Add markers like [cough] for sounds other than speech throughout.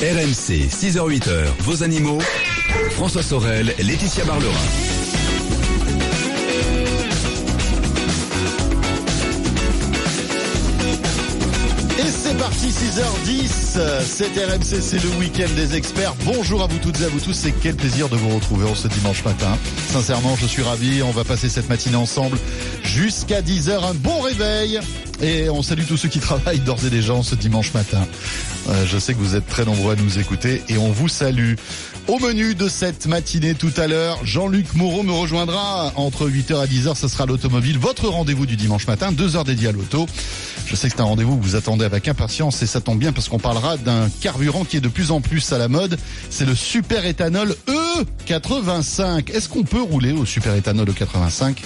RMC, 6h-8h, vos animaux. François Sorel, Laetitia Barlerin. Parti, 6h10, c'est RMC, c'est le week-end des experts. Bonjour à vous toutes et à vous tous, c'est quel plaisir de vous retrouver ce dimanche matin. Sincèrement, je suis ravi, on va passer cette matinée ensemble jusqu'à 10h, un bon réveil. Et on salue tous ceux qui travaillent d'ores et déjà ce dimanche matin. Euh, je sais que vous êtes très nombreux à nous écouter et on vous salue. Au menu de cette matinée tout à l'heure, Jean-Luc Moreau me rejoindra entre 8h à 10h, ce sera l'automobile, votre rendez-vous du dimanche matin, 2 heures dédiées à l'auto. Je sais que c'est un rendez-vous que vous attendez avec impatience et ça tombe bien parce qu'on parlera d'un carburant qui est de plus en plus à la mode. C'est le super éthanol E85. Est-ce qu'on peut rouler au super éthanol E85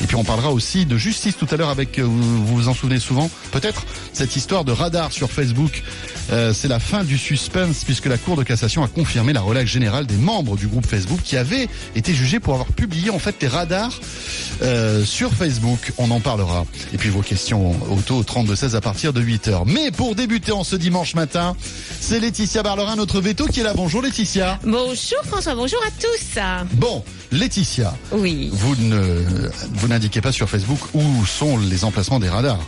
Et puis on parlera aussi de justice tout à l'heure avec, euh, vous vous en souvenez souvent, peut-être, cette histoire de radar sur Facebook. Euh, c'est la fin du suspense puisque la Cour de cassation a confirmé la relaxe générale des membres du groupe Facebook qui avaient été jugés pour avoir publié en fait des radars euh, sur Facebook. On en parlera. Et puis vos questions auto au 32-16 à partir de 8h. Mais pour débuter en ce dimanche matin, c'est Laetitia Barlerin, notre veto, qui est là. Bonjour Laetitia. Bonjour François, bonjour à tous. Bon, Laetitia, Oui. vous ne vous n'indiquez pas sur Facebook où sont les emplacements des radars.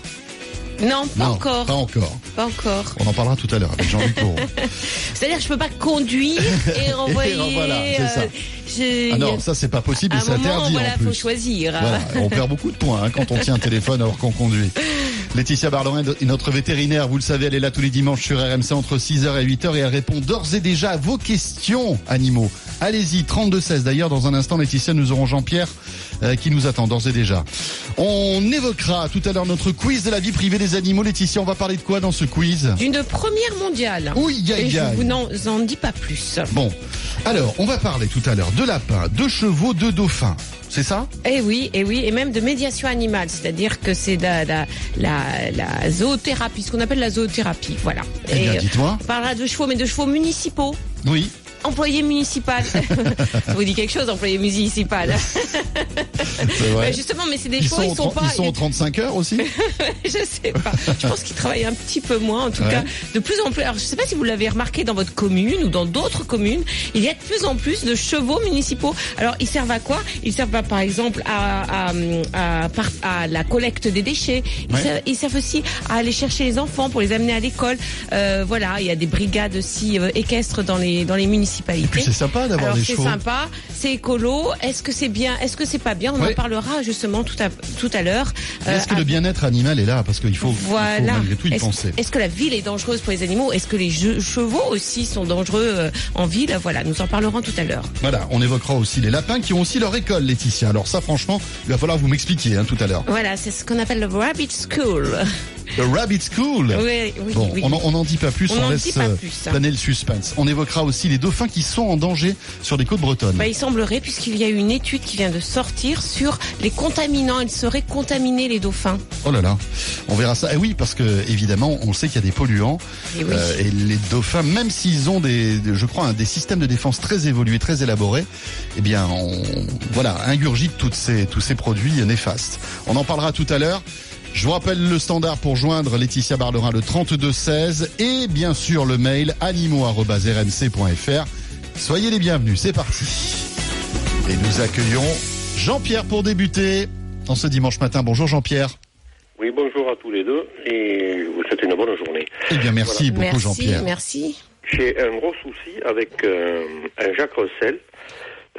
Non, pas Non, encore. Pas encore. Pas encore. On en parlera tout à l'heure avec Jean-Luc. [laughs] C'est-à-dire que je peux pas conduire et [laughs] renvoyer. Et voilà, c'est ça. je- Ah non, ça c'est pas possible c'est interdit voilà, en plus. faut choisir. Voilà, on perd beaucoup de points hein, quand on tient un téléphone alors qu'on conduit. [laughs] Laetitia Barlerin est notre vétérinaire, vous le savez, elle est là tous les dimanches sur RMC entre 6h et 8h et elle répond d'ores et déjà à vos questions animaux. Allez-y, 32-16. D'ailleurs, dans un instant, Laetitia, nous aurons Jean-Pierre euh, qui nous attend d'ores et déjà. On évoquera tout à l'heure notre quiz de la vie privée des animaux. Laetitia, on va parler de quoi dans ce quiz? D'une première mondiale. Oui, Et aïe, je vous n'en en dis pas plus. Bon, alors, on va parler tout à l'heure de lapins, de chevaux, de dauphins. C'est ça? Eh oui, et oui, et même de médiation animale, c'est-à-dire que c'est la, la, la, la zoothérapie, ce qu'on appelle la zoothérapie, voilà. Eh bien, euh, dites-moi. on parlera de chevaux, mais de chevaux municipaux. Oui. Employé municipal. [laughs] Ça vous dit quelque chose, employé municipal [laughs] vrai. Ouais, Justement, mais c'est des Ils chevaux, sont, ils sont pas. ils sont aux 35 heures aussi? [laughs] Je sais pas. Je pense qu'ils travaillent un petit peu moins, en tout Ouais. cas, de plus en plus. Alors, je sais pas si vous l'avez remarqué dans votre commune ou dans d'autres communes, il y a de plus en plus de chevaux municipaux. Alors, ils servent à quoi? Ils servent à, par exemple à, à, la collecte des déchets. Ils, Ouais. servent, ils servent aussi à aller chercher les enfants pour les amener à l'école. Euh, voilà, il y a des brigades aussi euh, équestres dans les dans les municipalités. C'est sympa d'avoir des c'est chevaux. sympa, c'est écolo. Est-ce que c'est bien? Est-ce que c'est pas bien? On Ouais. en parlera justement tout à tout à l'heure. Mais Est-ce que Euh, le bien-être animal est là? Parce qu'il faut, il faut voilà. malgré tout y Est-ce, penser. est-ce que la ville est dangereuse pour les animaux? Est-ce que les chevaux aussi sont dangereux euh, en ville? Voilà, nous en parlerons tout à l'heure. Voilà, on évoquera aussi les lapins qui ont aussi leur école, Laetitia. Alors ça, franchement, il va falloir vous m'expliquer hein, tout à l'heure. Voilà, c'est ce qu'on appelle le rabbit school. The Rabbit School. Oui, oui, Bon, oui. on en- on n'en dit pas plus, On on, laisse euh, plus. planer le suspense. On évoquera aussi les dauphins qui sont en danger sur les côtes bretonnes. Bah, il semblerait, puisqu'il y a eu une étude qui vient de sortir sur les contaminants. Ils seraient contaminés, les dauphins. Oh là là, on verra ça. Et oui, parce que évidemment, on sait qu'il y a des polluants Et oui. euh, et les dauphins, même s'ils ont des, je crois, hein, des systèmes de défense très évolués, très élaborés, eh bien, on, voilà, ingurgite toutes ces, tous ces produits néfastes. On en parlera tout à l'heure. Je vous rappelle le standard pour joindre Laetitia Barlerin le 3216 et bien sûr le mail animaux@rmc.fr. Soyez les bienvenus, c'est parti. Et nous accueillons Jean-Pierre pour débuter en ce dimanche matin. Bonjour Jean-Pierre. Oui, bonjour à tous les deux et je vous souhaite une bonne journée. Eh bien, merci beaucoup, merci, Jean-Pierre. merci. J'ai un gros souci avec euh, un Jacques Russell.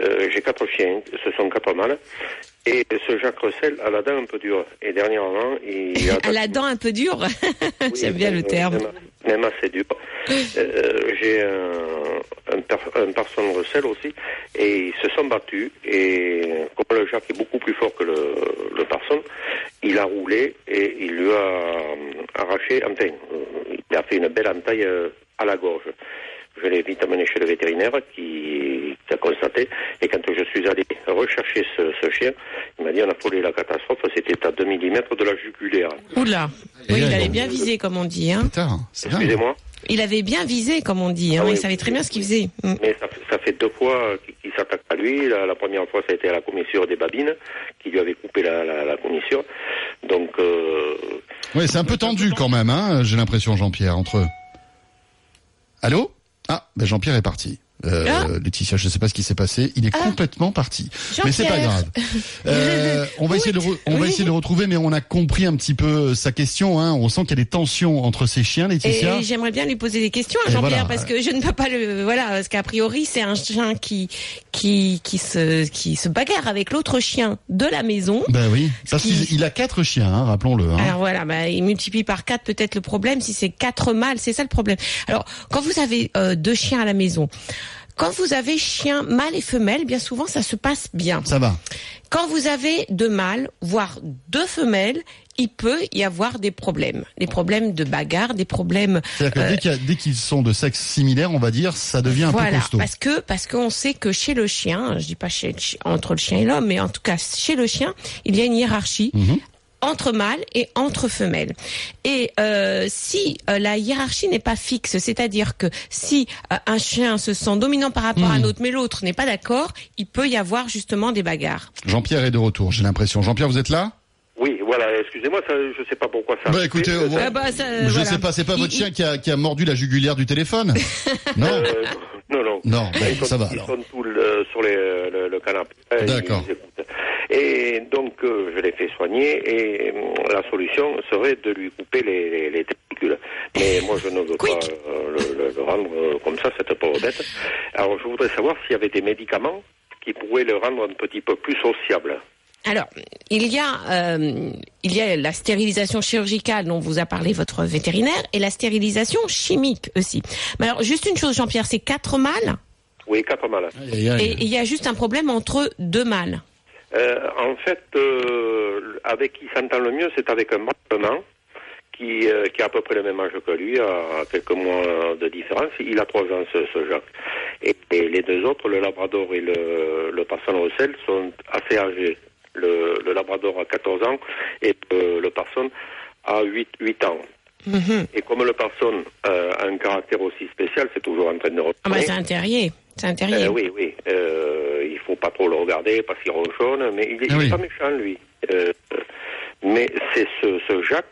Euh, J'ai quatre chiens, ce sont quatre mâles. Et ce Jacques Russell a la dent un peu dure. Et dernièrement, il a... [laughs] À la dent un peu dure. Oui, [laughs] J'aime bien le terme. Même, assez dur. Euh, J'ai un, un, per- un Parson Russell aussi. Et ils se sont battus. Et comme le Jacques est beaucoup plus fort que le, le Parson, il a roulé et il lui a euh, arraché, enfin, il a fait une belle entaille euh, à la gorge. je l'ai vite amené chez le vétérinaire qui a constaté. Et quand je suis allé rechercher ce, ce chien, il m'a dit on a frôlé la catastrophe, c'était à 2 mm de la jugulaire. Oula. Oui, il avait bien visé, comme on dit. Hein. Excusez-moi, Il avait bien visé, comme on dit. Hein. Ah oui, il savait très oui. bien ce qu'il faisait. Mm. mais ça, fait- ça fait deux fois qu'il s'attaque à lui. La, la première fois, ça a été à la commissure des babines qui lui avait coupé la, la, la commissure. Donc, euh, Ouais, c'est un peu tendu quand même, hein, j'ai l'impression, Jean-Pierre, entre eux. Allô? Ah, ben Jean-Pierre est parti. Euh, Ah. Laetitia, je sais pas ce qui s'est passé. Il est Ah. complètement parti. Mais c'est pas grave. Euh, on va [laughs] essayer de le, re- on va Oui. essayer de le retrouver, mais on a compris un petit peu euh, sa question. Hein. On sent qu'il y a des tensions entre ces chiens, Laetitia. Et j'aimerais bien lui poser des questions à Jean-Pierre voilà. parce que je ne peux pas le voilà parce qu'a priori c'est un chien qui qui qui se qui se bagarre avec l'autre chien de la maison. Ben oui, parce qui- qu'il il a quatre chiens, hein, rappelons-le. Hein. Alors voilà, bah, il multiplie par quatre peut-être le problème si c'est quatre mâles, c'est ça le problème. Alors quand vous avez euh, deux chiens à la maison, quand vous avez chien mâle et femelle, bien souvent ça se passe bien. Ça va. Quand vous avez deux mâles, voire deux femelles, il peut y avoir des problèmes, des problèmes de bagarre, des problèmes C'est-à-dire que Euh, dès qu'ils sont de sexe similaire, on va dire, ça devient un peu costaud. parce que parce qu'on sait que chez le chien, je dis pas chez entre le chien et l'homme, mais en tout cas chez le chien, il y a une hiérarchie. Mhm. Entre mâles et entre femelles. Et euh, si euh, la hiérarchie n'est pas fixe, c'est-à-dire que si euh, un chien se sent dominant par rapport à un Mhm. autre, mais l'autre n'est pas d'accord, il peut y avoir justement des bagarres. Jean-Pierre est de retour, j'ai l'impression. Jean-Pierre, vous êtes là? Oui, voilà, excusez-moi, je sais pas pourquoi ça. Bah, écoutez, Euh, Ah bah, ça, Je voilà. sais pas, c'est pas votre il- chien qui a, qui a mordu la jugulaire du téléphone? [laughs] Non? Euh, non, non. Non, ils sont, ça va, Ils alors. sont tous le- sur les, le, le canapé. D'accord. ils. Et donc, euh, je l'ai fait soigner et euh, la solution serait de lui couper les, les, les testicules. Mais moi, je ne veux pas Quick. euh, le, le- le rendre euh, comme ça, cette pauvre bête. Alors, je voudrais savoir s'il y avait des médicaments qui pourraient le rendre un petit peu plus sociable. Alors, il y a euh, il y a la stérilisation chirurgicale dont vous a parlé votre vétérinaire et la stérilisation chimique aussi. Mais alors, juste une chose, Jean-Pierre, c'est quatre mâles Oui, quatre aïe. et il y a juste un problème entre deux mâles. Euh, en fait, euh, avec qui s'entend le mieux, c'est avec un allemand qui, euh, qui a à peu près le même âge que lui, à quelques mois de différence. Il a trois ans, ce, ce Jacques. Et, et les deux autres, le Labrador et le, le Parson Russell, sont assez âgés. Le, le Labrador a 14 ans et le Parson a 8, 8 ans. Mhm. Et comme le Parson euh, a un caractère aussi spécial, c'est toujours en train de Ah bah c'est un terrier, c'est un terrier. Euh, oui, oui. Euh, il faut pas trop le regarder parce qu'il ronchonne, mais il est, Ah oui. pas méchant, lui. Euh, mais c'est ce, ce Jacques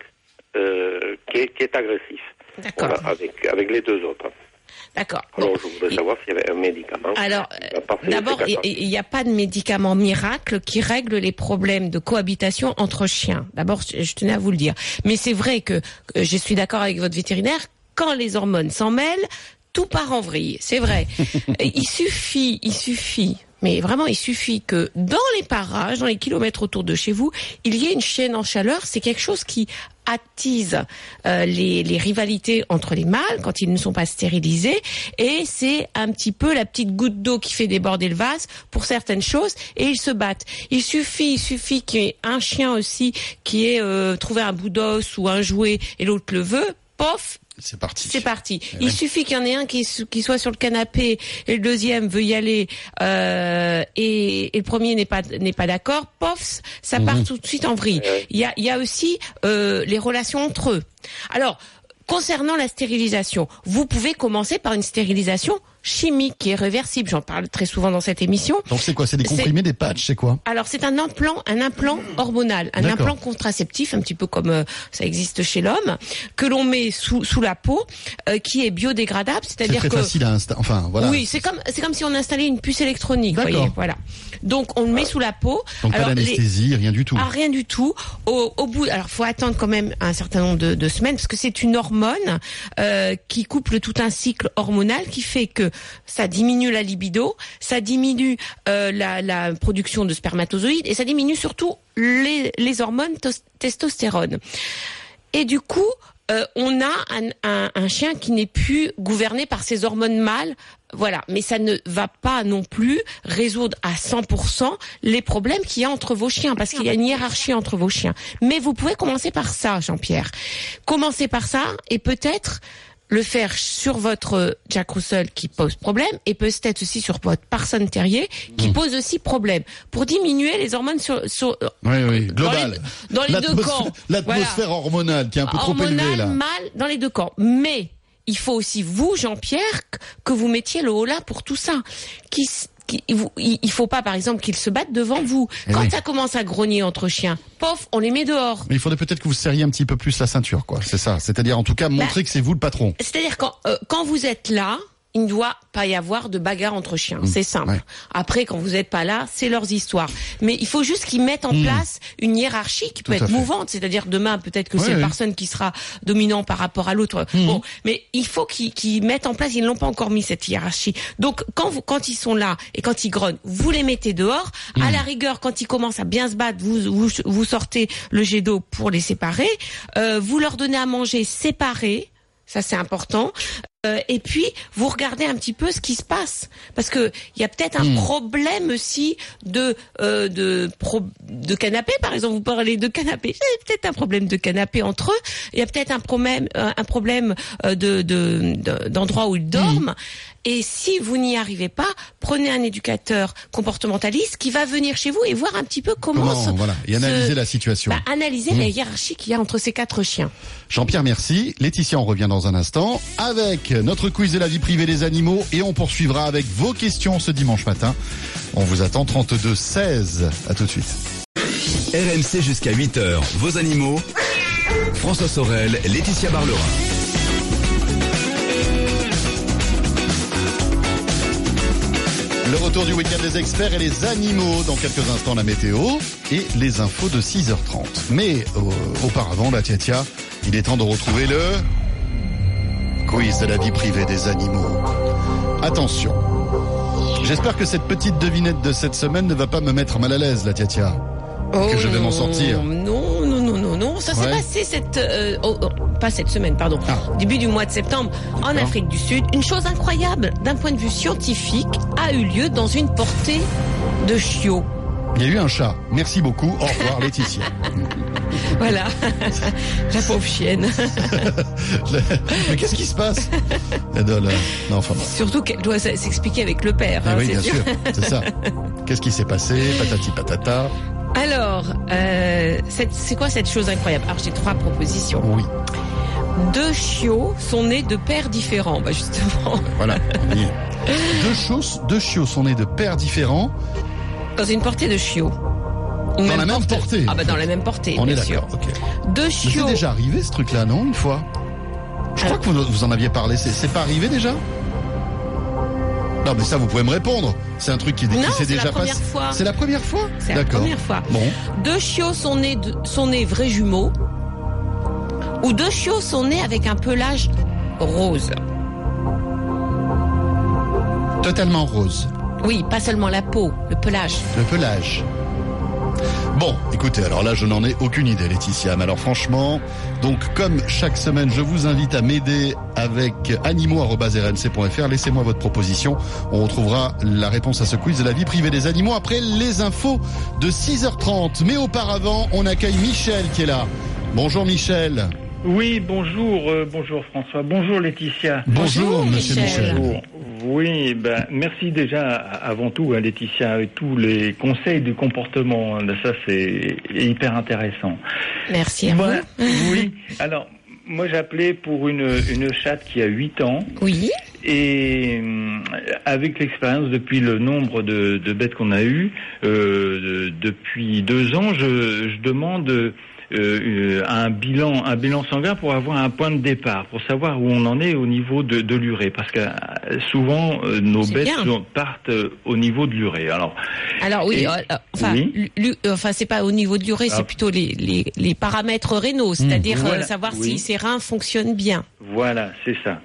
euh, qui, est, qui est agressif. D'accord, Voilà, avec, avec les deux autres. d'accord. Bon. Alors, je voudrais savoir s'il y avait un médicament. Alors, d'abord, il n'y a pas de médicament miracle qui règle les problèmes de cohabitation entre chiens. D'abord, je tenais à vous le dire. Mais c'est vrai que je suis d'accord avec votre vétérinaire, quand les hormones s'en mêlent, tout part en vrille. C'est vrai. [laughs] il suffit, il suffit. Mais vraiment, il suffit que dans les parages, dans les kilomètres autour de chez vous, il y ait une chienne en chaleur. C'est quelque chose qui attise euh, les, les rivalités entre les mâles quand ils ne sont pas stérilisés. Et c'est un petit peu la petite goutte d'eau qui fait déborder le vase pour certaines choses. Et ils se battent. Il suffit, il suffit qu'il y ait un chien aussi qui ait euh, trouvé un bout d'os ou un jouet et l'autre le veut. Pof, C'est parti. c'est parti. Eh Il ouais. suffit qu'il y en ait un qui, soit sur le canapé et le deuxième veut y aller euh, et, et le premier n'est pas n'est pas d'accord. Pof, ça part tout de suite en vrille. Ouais. Il y a il y a aussi euh, les relations entre eux. Alors concernant la stérilisation, vous pouvez commencer par une stérilisation chimique qui est réversible. J'en parle très souvent dans cette émission. Donc c'est quoi? C'est des comprimés, des patchs, c'est quoi? Alors c'est un implant, un implant hormonal, un implant contraceptif, un petit peu comme euh, ça existe chez l'homme, que l'on met sous sous la peau, euh, qui est biodégradable, C'est c'est-à-dire que facile à installer. Enfin, voilà. oui, c'est comme c'est comme si on installait une puce électronique, voyez, voilà. Donc on le met sous la peau. Donc pas Alors, les- d'anesthésie, rien du tout. ah, rien du tout. Au, au bout, alors faut attendre quand même un certain nombre de, de semaines parce que c'est une hormone euh, qui couple tout un cycle hormonal qui fait que ça diminue la libido, ça diminue euh, la, production de spermatozoïdes et ça diminue surtout les, hormones tos- testostérone. Et du coup, euh, on a un, un chien qui n'est plus gouverné par ses hormones mâles. Voilà, mais ça ne va pas non plus résoudre à 100% les problèmes qu'il y a entre vos chiens, parce qu'il y a une hiérarchie entre vos chiens. Mais vous pouvez commencer par ça, Jean-Pierre. Commencez par ça, et peut-être le faire sur votre Jack Russell qui pose problème et peut-être aussi sur votre Parson Terrier qui Mm. pose aussi problème pour diminuer les hormones sur, sur Oui, oui, dans global. les, dans les deux camps. [laughs] L'atmosphère hormonale qui est un peu trop élevée là. mal dans les deux camps. Mais il faut aussi vous, Jean-Pierre, que- vous mettiez le haut là pour tout ça. Qui, il faut pas, par exemple, qu'ils se battent devant vous. Eh Quand oui. ça commence à grogner entre chiens, pof, on les met dehors. Mais il faudrait peut-être que vous serriez un petit peu plus la ceinture, quoi. C'est ça. C'est-à-dire, en tout cas, montrer que c'est vous le patron. C'est-à-dire quand euh, quand vous êtes là, il ne doit pas y avoir de bagarre entre chiens. C'est simple. Mmh. ouais. Après, quand vous n'êtes pas là, c'est leurs histoires. Mais il faut juste qu'ils mettent en place une hiérarchie qui peut Mmh. Tout être mouvante. C'est-à-dire demain, peut-être que Ouais, c'est la personne qui sera dominant par rapport à l'autre. Mmh. Bon, mais il faut qu'ils mettent en place. Ils n'ont pas encore mis cette hiérarchie. Donc, quand vous, quand ils sont là et quand ils grognent, vous les mettez dehors. Mmh. À la rigueur, quand ils commencent à bien se battre, vous vous, vous sortez le jet d'eau pour les séparer. Euh, vous leur donnez à manger séparés. Ça, c'est important. Euh, et puis, vous regardez un petit peu ce qui se passe, parce que il y a peut-être un problème aussi de de de, pro- de canapé. Par exemple, vous parlez de canapé. Il y a peut-être un problème de canapé entre eux. Il y a peut-être un problème euh, un problème euh, de de- de- d'endroit où ils dorment. Et si vous n'y arrivez pas, prenez un éducateur comportementaliste qui va venir chez vous et voir un petit peu comment, Comment, se- voilà, et se- analyser la situation. bah, analyser la hiérarchie qu'il y a entre ces quatre chiens. Jean-Pierre, merci. Laetitia, on revient dans un instant avec notre quiz de la vie privée des animaux et on poursuivra avec vos questions ce dimanche matin. On vous attend 32 16. À tout de suite. RMC jusqu'à 8h, vos animaux. François Sorel, Laetitia Barlerin. Le retour du week-end des experts et les animaux dans quelques instants la météo et les infos de 6h30. Mais euh, auparavant, la Tiatia, il est temps de retrouver le quiz de la vie privée des animaux. Attention. J'espère que cette petite devinette de cette semaine ne va pas me mettre mal à l'aise, la Tiatia. Que je vais m'en sortir. Oh, Non, non, non, non, non. Ça s'est Ouais. passé cette, euh, oh, oh, pas cette semaine, pardon, Ah. début du mois de septembre, en. Afrique du Sud. Une chose incroyable, d'un point de vue scientifique, a eu lieu dans une portée de chiots. Il y a eu un chat. Merci beaucoup. Au revoir, [laughs] Laetitia. Voilà, la pauvre chienne. [laughs] Mais qu'est-ce qui se passe? Ben, là, Non, enfin bon. Surtout qu'elle doit s'expliquer avec le père. Eh hein, oui, bien sûr. sûr, c'est ça. Qu'est-ce qui s'est passé? Patati patata. Alors, euh, c'est quoi cette chose incroyable? Alors, j'ai trois propositions. Oui, Deux chiots sont nés de pères différents. Bah, justement, [laughs] voilà. Deux chiots, deux chiots sont nés de pères différents. dans une portée de chiots. Une Dans la même portée. portée. Ah bah dans la même portée, On est bien d'accord. Deux Mais c'est chiots. déjà arrivé ce truc-là, non Une fois? Je crois que vous, vous en aviez parlé. C'est pas arrivé déjà? Non, mais ça, vous pouvez me répondre. C'est un truc qui, qui s'est c'est déjà la première passé. fois. C'est la première fois? C'est la D'accord. première fois. Bon, Deux chiots sont nés, de- sont nés vrais jumeaux. Ou deux chiots sont nés avec un pelage rose. totalement rose. Oui, pas seulement la peau, le pelage. Le pelage. Bon, écoutez, alors là, je n'en ai aucune idée, Laetitia. Mais alors, franchement, donc, comme chaque semaine, je vous invite à m'aider avec animaux.rnc.fr. Laissez-moi votre proposition. On retrouvera la réponse à ce quiz de la vie privée des animaux après les infos de 6h30. Mais auparavant, on accueille Michel qui est là. Bonjour Michel. Oui, bonjour, euh, bonjour François, bonjour Laetitia. Bonjour, monsieur Michel. Bonjour. Oui, ben merci déjà avant tout à Laetitia avec tous les conseils du comportement. hein. Ça c'est hyper intéressant. Merci à vous. [laughs] oui. Alors moi j'appelais pour une une chatte qui a 8 ans Oui. et hum, avec l'expérience depuis le nombre de, de bêtes qu'on a eues euh, de- depuis deux ans, je, je demande euh, euh, un bilan un bilan sanguin pour avoir un point de départ, pour savoir où on en est au niveau de, de l'urée, parce que euh, souvent euh, nos bêtes bien. partent au niveau de l'urée. Alors Alors oui, Et- enfin, Oui. enfin c'est pas au niveau de l'urée, Ah. c'est plutôt les, les, les paramètres rénaux, c'est-à-dire Voilà. savoir Oui. si ces reins fonctionnent bien. Voilà, c'est ça.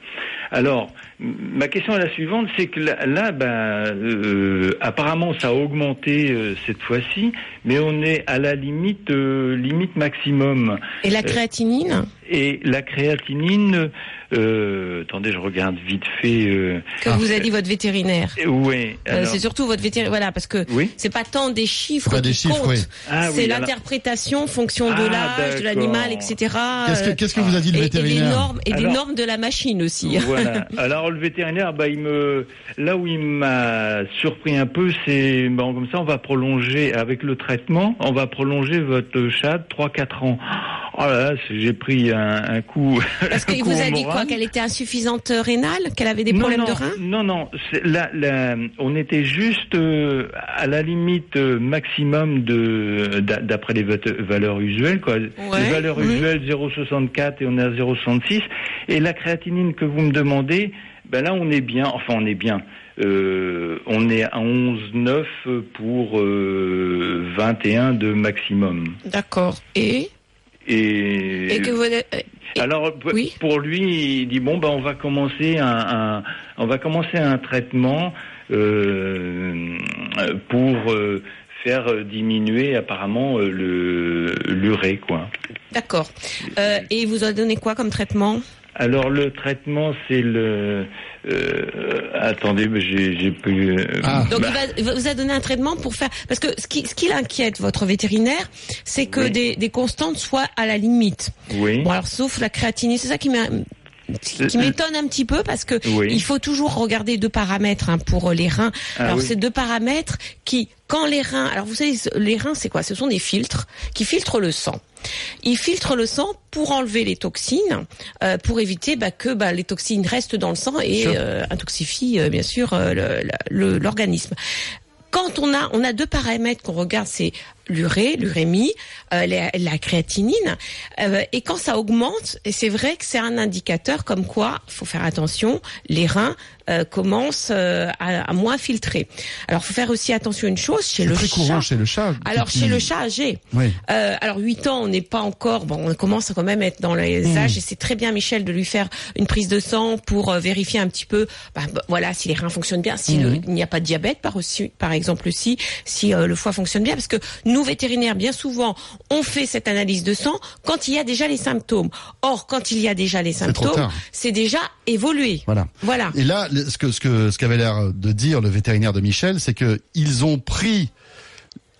Alors, ma question est la suivante, c'est que là, là, ben, euh, apparemment, ça a augmenté euh, cette fois-ci, mais on est à la limite, euh, limite maximum. Et la créatinine? Et la créatinine, euh, attendez, je regarde vite fait. Euh, Que vous a dit votre vétérinaire. oui. Euh, alors- c'est surtout votre vétérinaire, voilà, parce que Oui. c'est pas tant des chiffres Pas qui des chiffres, comptent, oui. Ah c'est oui, alors- l'interprétation en fonction de Ah, l'âge, de l'animal, etc. Qu'est-ce que, qu'est-ce que vous a dit le et, et des vétérinaire normes, et des normes de la machine aussi. Alors le vétérinaire, bah, il me, là où il m'a surpris un peu, c'est bon comme ça, on va prolonger avec le traitement, on va prolonger votre chat de 3-4 ans. Oh là là, j'ai pris un, un coup. [laughs] Parce qu'il vous a dit quoi. Qu'elle était insuffisante euh, rénale Qu'elle avait des non, problèmes non, de reins Non, non, là, là, on était juste euh, à la limite euh, maximum de d'a- d'après les va- valeurs usuelles. Quoi. les valeurs oui. usuelles 0,64 et on est à 0,66. Et la créatinine que vous me demandez, ben là on est bien, enfin on est bien. Euh, on est à 11,9 pour euh, 21 de maximum. D'accord. Et, Et, et que vous, alors oui. pour lui, il dit bon ben on va commencer un, un- on va commencer un traitement euh, pour euh, faire diminuer apparemment euh, le l'urée quoi. d'accord. Et il vous a donné quoi comme traitement? Alors le traitement c'est le euh, attendez mais j'ai pu euh, Ah. Donc bah, il, va, il va- vous a donné un traitement pour faire parce que ce qui, ce qui l'inquiète votre vétérinaire, c'est que Oui. des, des constantes soient à la limite. oui Bon alors sauf la créatinine, c'est ça qui m'a qui m'étonne un petit peu parce que Oui. il faut toujours regarder deux paramètres hein, pour euh, les reins. Ah alors oui. c'est deux paramètres qui, quand les reins, alors vous savez, les reins c'est quoi? Ce sont des filtres qui filtrent le sang. Ils filtrent le sang pour enlever les toxines, euh, pour éviter bah, que bah, les toxines restent dans le sang et euh, intoxifient euh, bien sûr l'organisme. Quand on a, on a deux paramètres qu'on regarde, c'est l'urée, l'urémie, euh, la, la créatinine, euh, et quand ça augmente, et c'est vrai que c'est un indicateur comme quoi, il faut faire attention, les reins euh, commencent à, à moins filtrer. Alors, faut faire aussi attention à une chose chez le très chat. courant chez le chat. Alors chez le chat âgé, Oui. alors 8 ans, on n'est pas encore, bon, on commence à quand même être dans les Mmh. âges et c'est très bien Michel de lui faire une prise de sang pour vérifier un petit peu, bah, bah, voilà, si les reins fonctionnent bien, si le- Mmh. n'y a pas de diabète par aussi, par exemple aussi, si le foie fonctionne bien, parce que nous vétérinaires, bien souvent, on fait cette analyse de sang quand il y a déjà les symptômes. Or, quand il y a déjà les symptômes, c'est déjà évolué. Voilà. Voilà. Et là, ce que ce que ce qu'avait l'air de dire le vétérinaire de Michel, c'est que ils ont pris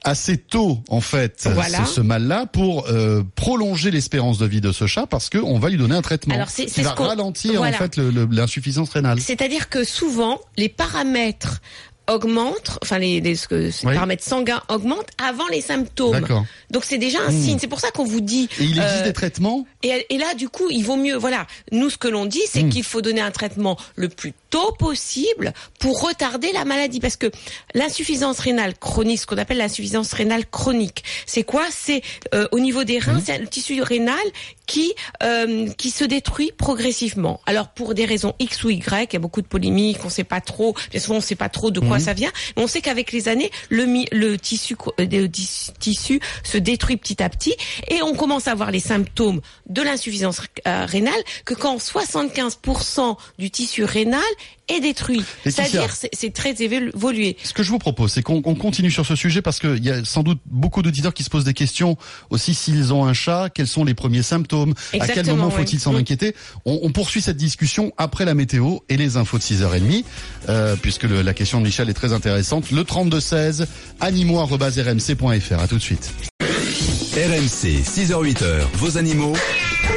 assez tôt en fait Voilà. ce, ce mal-là pour euh, prolonger l'espérance de vie de ce chat parce que on va lui donner un traitement Alors, c'est- qui c'est va ce ralentir voilà. en fait l'insuffisance rénale. C'est-à-dire que souvent, les paramètres augmentent, enfin les, les, ce que, les Oui. paramètres sanguins augmentent avant les symptômes. Donc c'est déjà un Hmm. signe. C'est pour ça qu'on vous dit. Et il existe euh, des traitements? et, et là, du coup, il vaut mieux. Voilà, nous, ce que l'on dit, c'est Hmm. qu'il faut donner un traitement le plus tôt possible pour retarder la maladie, parce que l'insuffisance rénale chronique, ce qu'on appelle l'insuffisance rénale chronique, c'est quoi? C'est euh, au niveau des reins, c'est le tissu rénal qui euh, qui se détruit progressivement. Alors pour des raisons X ou Y, il y a beaucoup de polémiques, on sait pas trop. Bien souvent, on sait pas trop de quoi ça vient, mais on sait qu'avec les années, le le tissu euh, le tissu se détruit petit à petit, et on commence à voir les symptômes de l'insuffisance euh, rénale que quand 75% du tissu rénal est détruit. C'est-à-dire c'est c'est très évolué. Ce que je vous propose, c'est qu'on continue sur ce sujet parce qu'il y a sans doute beaucoup d'auditeurs qui se posent des questions aussi s'ils ont un chat, quels sont les premiers symptômes, à quel moment oui. faut-il s'en Mm. inquiéter? On, on poursuit cette discussion après la météo et les infos de 6h30, euh, puisque le- la question de Michel est très intéressante. Le 3216, animaux.rmc.fr. À tout de suite. RMC, 6h-8h, vos animaux.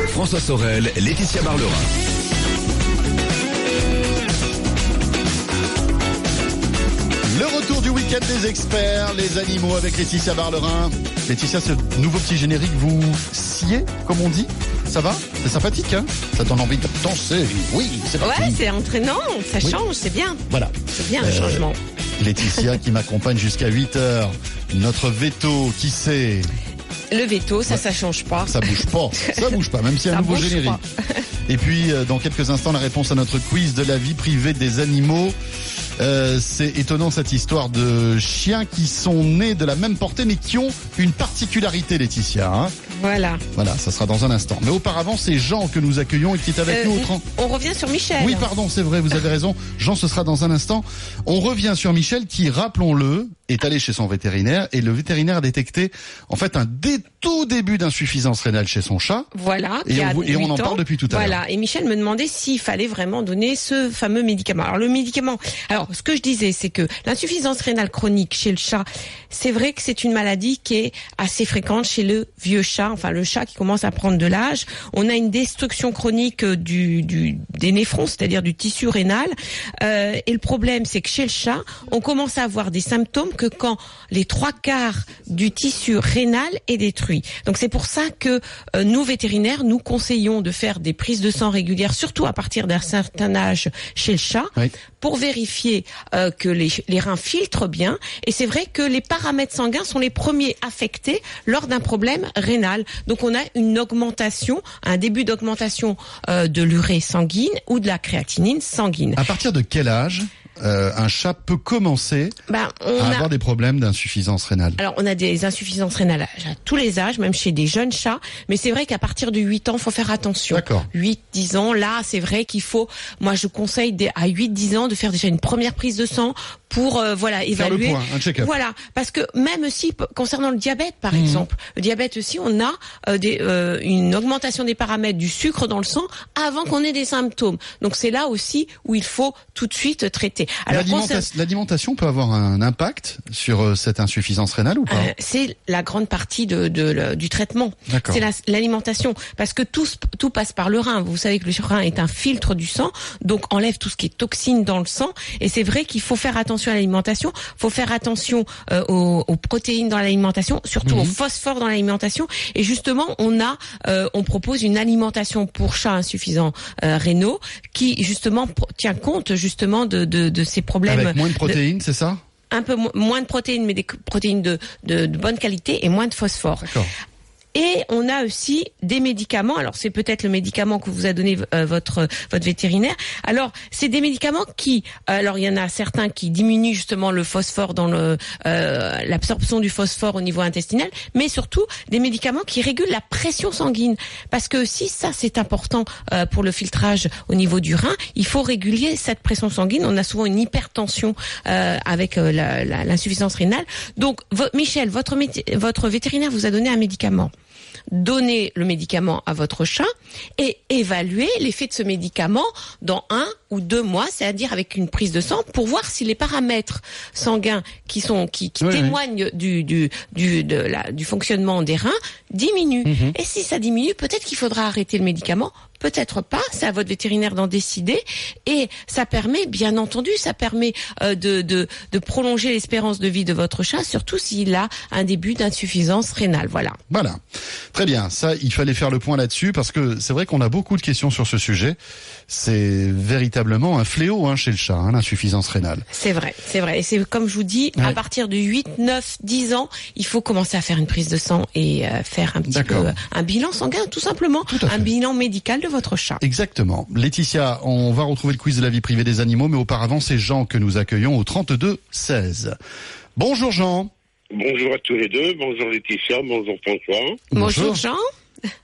François Sorel, Laetitia Barlerin. Week-end des experts, les animaux avec Laetitia Barlerin. Laetitia, ce nouveau petit générique, vous sciez, comme on dit Ça va? C'est sympathique, hein? Ça donne envie de danser. Oui, c'est parti. Ouais, c'est entraînant, ça Oui. change, c'est bien. Voilà. C'est bien le Euh, changement. Laetitia qui [laughs] m'accompagne jusqu'à 8 heures. Notre veto, qui sait? Le veto, ça, ça change pas. Ça bouge pas. [laughs] Ça bouge pas, même s'il y a un nouveau générique. pas. [laughs] Et puis, euh, dans quelques instants, la réponse à notre quiz de la vie privée des animaux. Euh, c'est étonnant cette histoire de chiens qui sont nés de la même portée mais qui ont une particularité, Laetitia. hein. Voilà. Voilà, ça sera dans un instant. Mais auparavant, c'est Jean que nous accueillons et qui est avec Euh, nous au 30. on revient sur Michel. Oui, pardon, c'est vrai, vous avez raison. Jean, ce sera dans un instant. On revient sur Michel qui, rappelons-le, est allé chez son vétérinaire et le vétérinaire a détecté en fait un dé- tout début d'insuffisance rénale chez son chat. Voilà. Et on et on 8 en parle depuis tout à l'heure. Voilà. Et Michel me demandait s'il fallait vraiment donner ce fameux médicament. Alors le médicament. Alors ce que je disais, c'est que l'insuffisance rénale chronique chez le chat, c'est vrai que c'est une maladie qui est assez fréquente chez le vieux chat, enfin le chat qui commence à prendre de l'âge. On a une destruction chronique euh, du, du des néphrons, c'est-à-dire du tissu rénal. Euh, et le problème, c'est que chez le chat, on commence à avoir des symptômes que quand les trois quarts du tissu rénal est détruit. Donc c'est pour ça que euh, nous vétérinaires, nous conseillons de faire des prises de sang régulières, surtout à partir d'un certain âge chez le chat, Oui. pour vérifier euh, que les, les reins filtrent bien. Et c'est vrai que les paramètres sanguins sont les premiers affectés lors d'un problème rénal. Donc on a une augmentation, un début d'augmentation euh, de l'urée sanguine ou de la créatinine sanguine. À partir de quel âge euh, un chat peut commencer Ben, on à a... avoir des problèmes d'insuffisance rénale? Alors, on a des insuffisances rénales à tous les âges, même chez des jeunes chats. Mais c'est vrai qu'à partir de 8 ans, faut faire attention. D'accord. 8, 10 ans, là, c'est vrai qu'il faut, moi, je conseille à 8, 10 ans de faire déjà une première prise de sang pour, euh, voilà, évaluer. point, un check-up. Voilà. Parce que même p- concernant le diabète, par Mhm. exemple, le diabète aussi, on a euh, des, euh, une augmentation des paramètres du sucre dans le sang avant qu'on ait des symptômes. Donc, c'est là aussi où il faut tout de suite traiter. Alors, L'alimentation peut avoir un impact sur euh, cette insuffisance rénale ou pas c'est la grande partie de, du traitement. C'est la- l'alimentation, parce que tout, tout passe par le rein. Vous savez que le rein est un filtre du sang, donc enlève tout ce qui est toxine dans le sang. Et c'est vrai qu'il faut faire attention à l'alimentation. faut faire attention euh, aux, aux protéines dans l'alimentation, surtout Mhm. au phosphore dans l'alimentation. Et justement, on a, euh, on propose une alimentation pour chats insuffisants euh, rénaux qui justement tient compte justement de, de, de ces problèmes Avec moins de de- protéines, c'est ça? Un peu mo- moins de protéines, mais des protéines de, de, de bonne qualité et moins de phosphore. Et on a aussi des médicaments. Alors c'est peut-être le médicament que vous a donné euh, votre votre vétérinaire. Alors c'est des médicaments qui, euh, alors il y en a certains qui diminuent justement le phosphore dans le euh, l'absorption du phosphore au niveau intestinal, mais surtout des médicaments qui régulent la pression sanguine. Parce que si ça c'est important pour le filtrage au niveau du rein, il faut réguler cette pression sanguine. On a souvent une hypertension avec l'insuffisance rénale. Donc Michel, votre votre vétérinaire vous a donné un médicament donner le médicament à votre chat et évaluer l'effet de ce médicament dans un ou deux mois, c'est-à-dire avec une prise de sang pour voir si les paramètres sanguins qui sont qui, qui Oui, oui. témoignent du du du de la, du fonctionnement des reins diminuent. Mhm. Et si ça diminue, peut-être qu'il faudra arrêter le médicament, peut-être pas. C'est à votre vétérinaire d'en décider. Et ça permet, bien entendu, ça permet euh, de, de de prolonger l'espérance de vie de votre chat, surtout s'il a un début d'insuffisance rénale. Voilà. Voilà. Très bien. Ça, il fallait faire le point là-dessus parce que c'est vrai qu'on a beaucoup de questions sur ce sujet. C'est véritablement un fléau hein, chez le chat, hein, l'insuffisance rénale. C'est vrai, c'est vrai. Et c'est comme je vous dis, à partir de 8, 9, 10 ans, il faut commencer à faire une prise de sang et euh, faire un petit peu euh, un bilan sanguin, tout simplement, Tout un bilan médical de votre chat. Exactement. Laetitia, on va retrouver le quiz de la vie privée des animaux, mais auparavant, c'est Jean que nous accueillons au 32 16. Bonjour Jean. Bonjour à tous les deux, bonjour Laetitia, bonjour François. Bonjour Jean.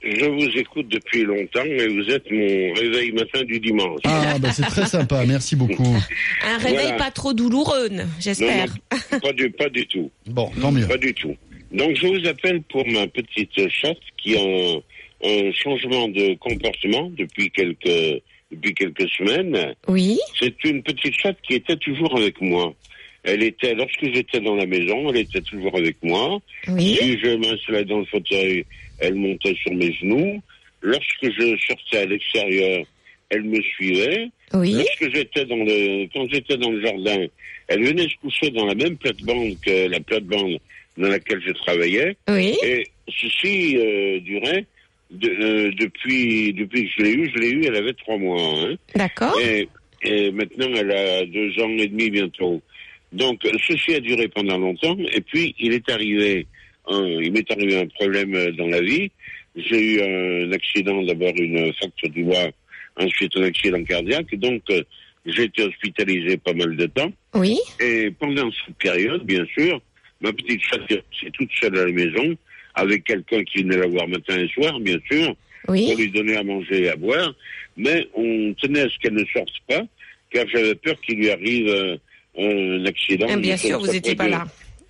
Je vous écoute depuis longtemps et vous êtes mon réveil matin du dimanche. Ah, bah c'est très sympa, merci beaucoup. [laughs] Un réveil Voilà. pas trop douloureux, j'espère. pas du, pas du tout, Bon, tant mieux. pas du tout. Donc je vous appelle pour ma petite chatte qui a un, un changement de comportement depuis quelques depuis quelques semaines. Oui, C'est une petite chatte qui était toujours avec moi. Elle était, lorsque j'étais dans la maison, elle était toujours avec moi. oui, Si je m'installais dans le fauteuil, elle montait sur mes genoux. Lorsque je sortais à l'extérieur, elle me suivait. oui, Lorsque j'étais dans le, quand j'étais dans le jardin, elle venait se coucher dans la même plate-bande que la plate-bande dans laquelle je travaillais. oui. Et ceci euh, durait de- euh, depuis, depuis que je l'ai eu. Je l'ai eu, elle avait trois mois. Hein. D'accord. Et, et maintenant, elle a deux ans et demi bientôt. Donc, ceci a duré pendant longtemps. Et puis, il est arrivé, il m'est arrivé un problème euh, dans la vie. J'ai eu un accident, d'abord une fracture du doigt, ensuite un accident cardiaque. Donc, euh, j'ai été hospitalisé pas mal de temps. Oui, Et pendant cette période, bien sûr, ma petite chatte est restée toute seule à la maison avec quelqu'un qui venait la voir matin et soir, bien sûr, pour Oui. lui donner à manger et à boire, mais on tenait à ce qu'elle ne sorte pas, car j'avais peur qu'il lui arrive euh, un accident. Ah, bien sûr, vous n'étiez pas de- là.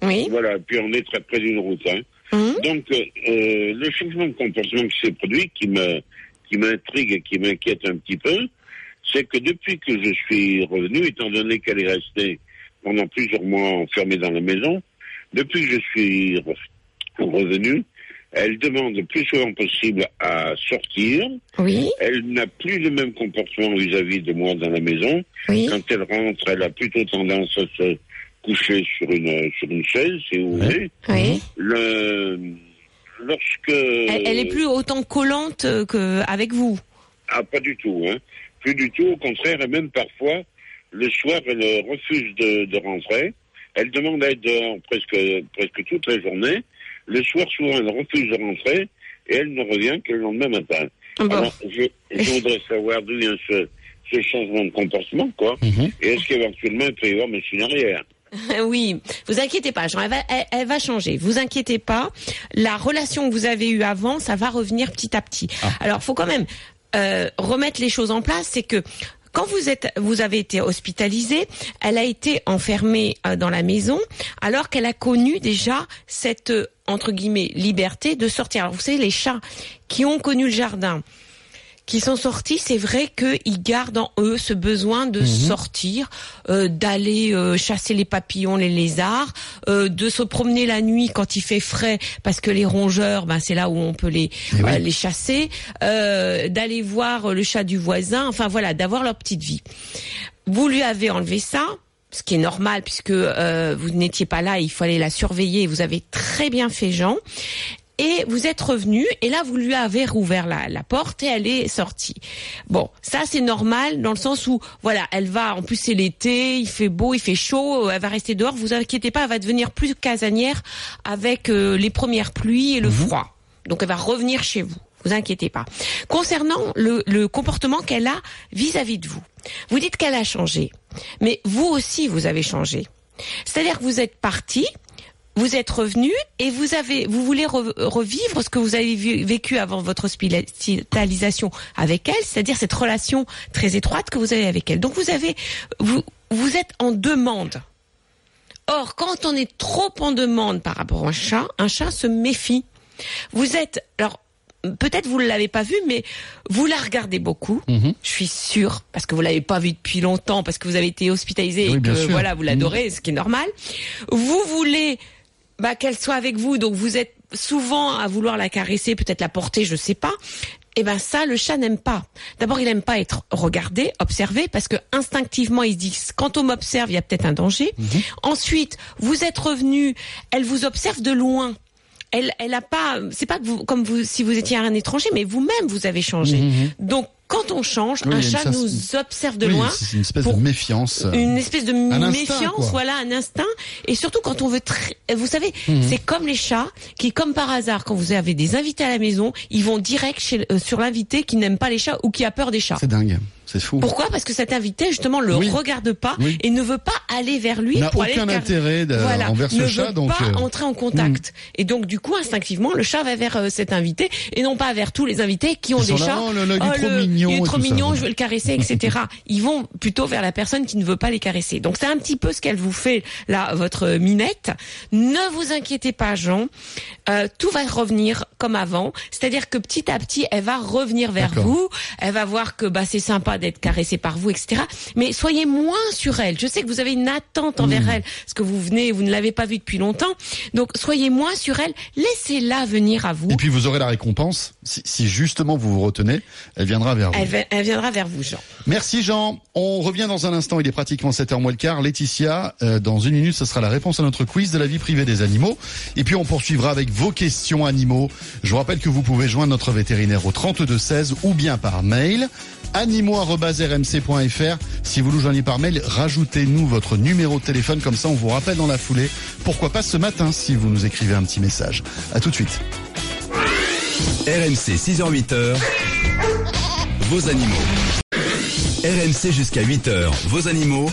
Oui. Voilà, puis on est très près d'une route. Hein. Hum. Donc, euh, euh, le changement de comportement qui s'est produit, qui me, qui m'intrigue et qui m'inquiète un petit peu, c'est que depuis que je suis revenu, étant donné qu'elle est restée pendant plusieurs mois enfermée dans la maison, depuis que je suis re- revenu, elle demande le plus souvent possible à sortir. Oui. Elle n'a plus le même comportement vis-à-vis de moi dans la maison. Oui. Quand elle rentre, elle a plutôt tendance à se coucher sur une, sur une chaise, si vous voulez. Oui. Le, lorsque... Elle, elle est plus autant collante euh, qu'avec vous. Ah, pas du tout, hein. Plus du tout, au contraire, et même parfois, le soir, elle euh, refuse de, de rentrer. Elle demande à être dehors presque, presque toute la journée. Le soir, souvent, elle refuse de rentrer et elle ne revient que le lendemain matin. Bon. Alors, je, je voudrais savoir d'où vient ce, ce changement de comportement, quoi. Mhm. Et est-ce qu'éventuellement, il peut y avoir machine arrière? [laughs] Oui, vous inquiétez pas, Jean, elle va, elle, elle va changer. Vous inquiétez pas, la relation que vous avez eue avant, ça va revenir petit à petit. Alors, faut quand même euh, remettre les choses en place. C'est que quand vous êtes, vous avez été hospitalisé, elle a été enfermée euh, dans la maison, alors qu'elle a connu déjà cette euh, entre guillemets liberté de sortir. Alors, vous savez, les chats qui ont connu le jardin qui sont sortis, c'est vrai qu'ils gardent en eux ce besoin de sortir, euh, d'aller euh, chasser les papillons, les lézards, euh, de se promener la nuit quand il fait frais, parce que les rongeurs, ben c'est là où on peut les Eh oui. les chasser, d'aller voir le chat du voisin, enfin voilà, d'avoir leur petite vie. Vous lui avez enlevé ça. Ce qui est normal puisque euh, vous n'étiez pas là, il fallait la surveiller. Vous avez très bien fait, Jean. Et vous êtes revenu et là vous lui avez rouvert la, la porte et elle est sortie. Bon, ça c'est normal dans le sens où voilà, elle va en plus c'est l'été, il fait beau, il fait chaud, elle va rester dehors. Vous inquiétez pas, elle va devenir plus casanière avec euh, les premières pluies et le froid. Donc elle va revenir chez vous. Vous inquiétez pas. Concernant le, le comportement qu'elle a vis-à-vis de vous, vous dites qu'elle a changé, mais vous aussi vous avez changé. C'est-à-dire que vous êtes parti, vous êtes revenu et vous avez, vous voulez re- revivre ce que vous avez vécu avant votre hospitalisation avec elle, c'est-à-dire cette relation très étroite que vous avez avec elle. Donc vous avez, vous, vous êtes en demande. Or, quand on est trop en demande par rapport à un chat, un chat se méfie. Vous êtes, alors, peut-être vous ne l'avez pas vu, mais vous la regardez beaucoup. Mhm. Je suis sûre, parce que vous l'avez pas vu depuis longtemps, parce que vous avez été hospitalisé Oui, et que voilà, vous l'adorez, ce qui est normal. Vous voulez bah, qu'elle soit avec vous, donc vous êtes souvent à vouloir la caresser, peut-être la porter, je sais pas. Et ben ça, le chat n'aime pas. D'abord, il n'aime pas être regardé, observé, parce que instinctivement, il se dit quand on m'observe, il y a peut-être un danger. Ensuite, vous êtes revenu, elle vous observe de loin. Elle, elle a pas, c'est pas que vous, comme vous, si vous étiez un étranger, mais vous-même vous avez changé. Donc, quand on change, Oui, un chat nous observe de Oui, loin C'est une espèce de méfiance. euh. une espèce de un méfiance, voilà, un instinct. Et surtout quand on veut, très- vous savez, Mhm. c'est comme les chats qui, comme par hasard, quand vous avez des invités à la maison, ils vont direct chez, euh, sur l'invité qui n'aime pas les chats ou qui a peur des chats. C'est dingue. C'est fou. Pourquoi? Parce que cet invité justement le Oui. regarde pas Oui. et ne veut pas aller vers lui N'a pour aller aucun le car- intérêt de- voilà, envers ce ne chat, veut donc, pas euh, entrer en contact. Et donc du coup instinctivement le chat va vers euh, cet invité et non pas vers tous les invités qui ont Ils des là, chats. oh là là, il est Oh, trop le- mignon il est trop ça. mignon, je vais le caresser, etc. [laughs] Ils vont plutôt vers la personne qui ne veut pas les caresser. Donc c'est un petit peu ce qu'elle vous fait là, votre minette. Ne vous inquiétez pas, Jean. Euh, tout va revenir comme avant. C'est-à-dire que petit à petit, elle va revenir vers D'accord. vous. Elle va voir que bah c'est sympa d'être caressée par vous, etc. Mais soyez moins sur elle. Je sais que vous avez une attente Hmm. envers elle, parce que vous venez, vous ne l'avez pas vue depuis longtemps. Donc soyez moins sur elle. Laissez-la venir à vous. Et puis vous aurez la récompense. Si, si justement vous vous retenez, elle viendra vers vous. Elle, viendra vers vous, Jean. Merci Jean. On revient dans un instant. Il est pratiquement 7h moins le quart. Laetitia, euh, dans une minute, ce sera la réponse à notre quiz de la vie privée des animaux. Et puis on poursuivra avec vos questions animaux. Je vous rappelle que vous pouvez joindre notre vétérinaire au 32 16 ou bien par mail animaux@rmc.fr. Si vous nous joignez par mail, rajoutez-nous votre numéro de téléphone comme ça on vous rappelle dans la foulée. Pourquoi pas ce matin si vous nous écrivez un petit message. À tout de suite. RMC 6h-8h, vos animaux. RMC jusqu'à 8h, vos animaux.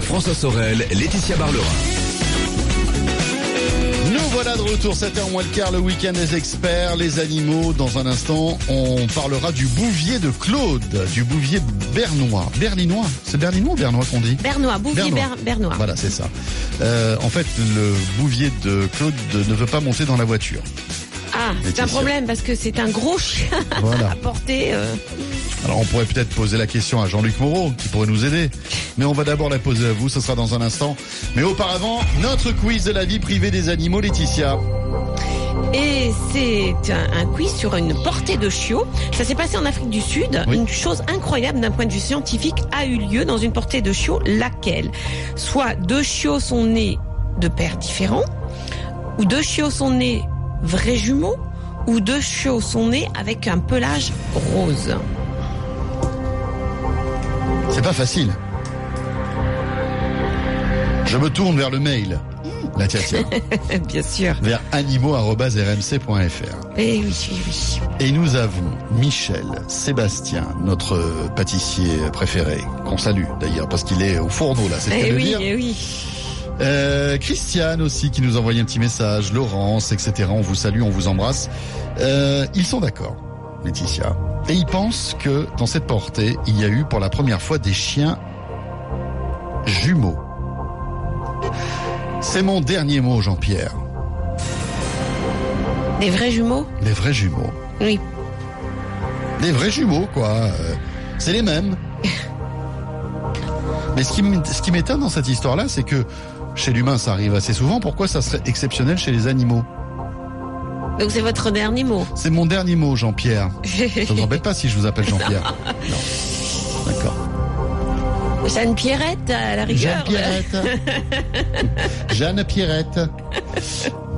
François Sorel, Laetitia Barlerin. Voilà de retour, 7h moins le quart, le week-end des experts, les animaux. Dans un instant, on parlera du bouvier de Claude, du bouvier bernois. Berlinois, c'est berlinois ou bernois qu'on dit Bernois, Bouvier Bernois. Ber- Bernois. Voilà, c'est ça. Euh, en fait, le bouvier de Claude ne veut pas monter dans la voiture. Ah, c'est un problème parce que c'est un gros chien Voilà. à porter. euh, Alors on pourrait peut-être poser la question à Jean-Luc Moreau qui pourrait nous aider. Mais on va d'abord la poser à vous, ce sera dans un instant. Mais auparavant, notre quiz de la vie privée des animaux, Laetitia. Et c'est un, un quiz sur une portée de chiots. Ça s'est passé en Afrique du Sud. Oui. Une chose incroyable d'un point de vue scientifique a eu lieu dans une portée de chiots. Laquelle? Soit deux chiots sont nés de pères différents, ou deux chiots sont nés vrais jumeaux, ou deux chiots sont nés avec un pelage rose. C'est pas facile. Je me tourne vers le mail. La tiens, tiens, [laughs] Bien sûr. vers animaux.rmc.fr. Eh oui, oui, oui. Et nous avons Michel, Sébastien, notre pâtissier préféré, qu'on salue d'ailleurs, parce qu'il est au fourneau là, c'est cas Eh oui, dire. eh oui. Euh, Christiane aussi qui nous a envoyé un petit message, Laurence, etc. On vous salue, on vous embrasse. Euh, ils sont d'accord, Laetitia. Et ils pensent que dans cette portée, il y a eu pour la première fois des chiens jumeaux. C'est mon dernier mot, Jean-Pierre. Des vrais jumeaux? Les vrais jumeaux. Oui. Des vrais jumeaux, quoi. C'est les mêmes. [laughs] Mais ce qui m'étonne dans cette histoire-là, c'est que chez l'humain, ça arrive assez souvent. Pourquoi ça serait exceptionnel chez les animaux Donc c'est votre dernier mot. C'est mon dernier mot, Jean-Pierre. Ça vous embête pas si je vous appelle Jean-Pierre Non. D'accord. Jeanne Pierrette, à la rigueur. Jeanne Pierrette. [laughs] Jeanne Pierrette.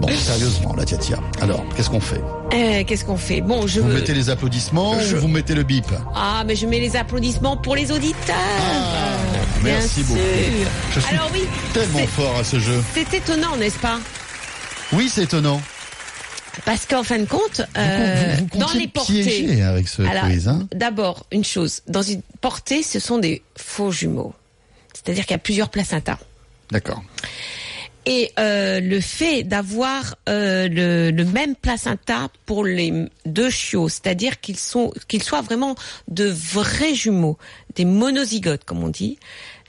Bon, sérieusement, la tia Alors, qu'est-ce qu'on fait Euh, Qu'est-ce qu'on fait? Bon, je Vous veux. mettez les applaudissements Je- ou vous mettez le bip? Ah, mais je mets les applaudissements pour les auditeurs. Ah, merci beaucoup. Je suis Alors oui, tellement fort à ce jeu. c'est étonnant, n'est-ce pas? Oui, c'est étonnant. Parce qu'en fin de compte, euh, vous, vous dans comptiez les portées. avec ce. Hein D'abord, une chose. Dans une portée, ce sont des faux jumeaux. C'est-à-dire qu'il y a plusieurs placentas. D'accord. Et euh, le fait d'avoir euh, le, le même placenta pour les deux chiots, c'est-à-dire qu'ils sont qu'ils soient vraiment de vrais jumeaux, des monozygotes comme on dit,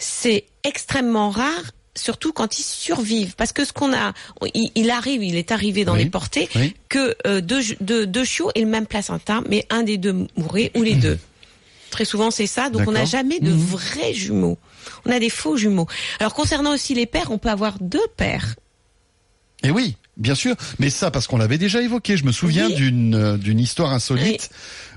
c'est extrêmement rare. Surtout quand ils survivent, parce que ce qu'on a, il, il arrive, il est arrivé dans Oui. les portées Oui. que euh, deux, ju- deux, deux chiots aient le même placenta, mais un des deux mourrait ou les deux. Très souvent, c'est ça. Donc, on n'a jamais de vrais jumeaux. On a des faux jumeaux. Alors, concernant aussi les pères, on peut avoir deux pères. Et oui, bien sûr. Mais ça, parce qu'on l'avait déjà évoqué. Je me souviens Oui. d'une euh, d'une histoire insolite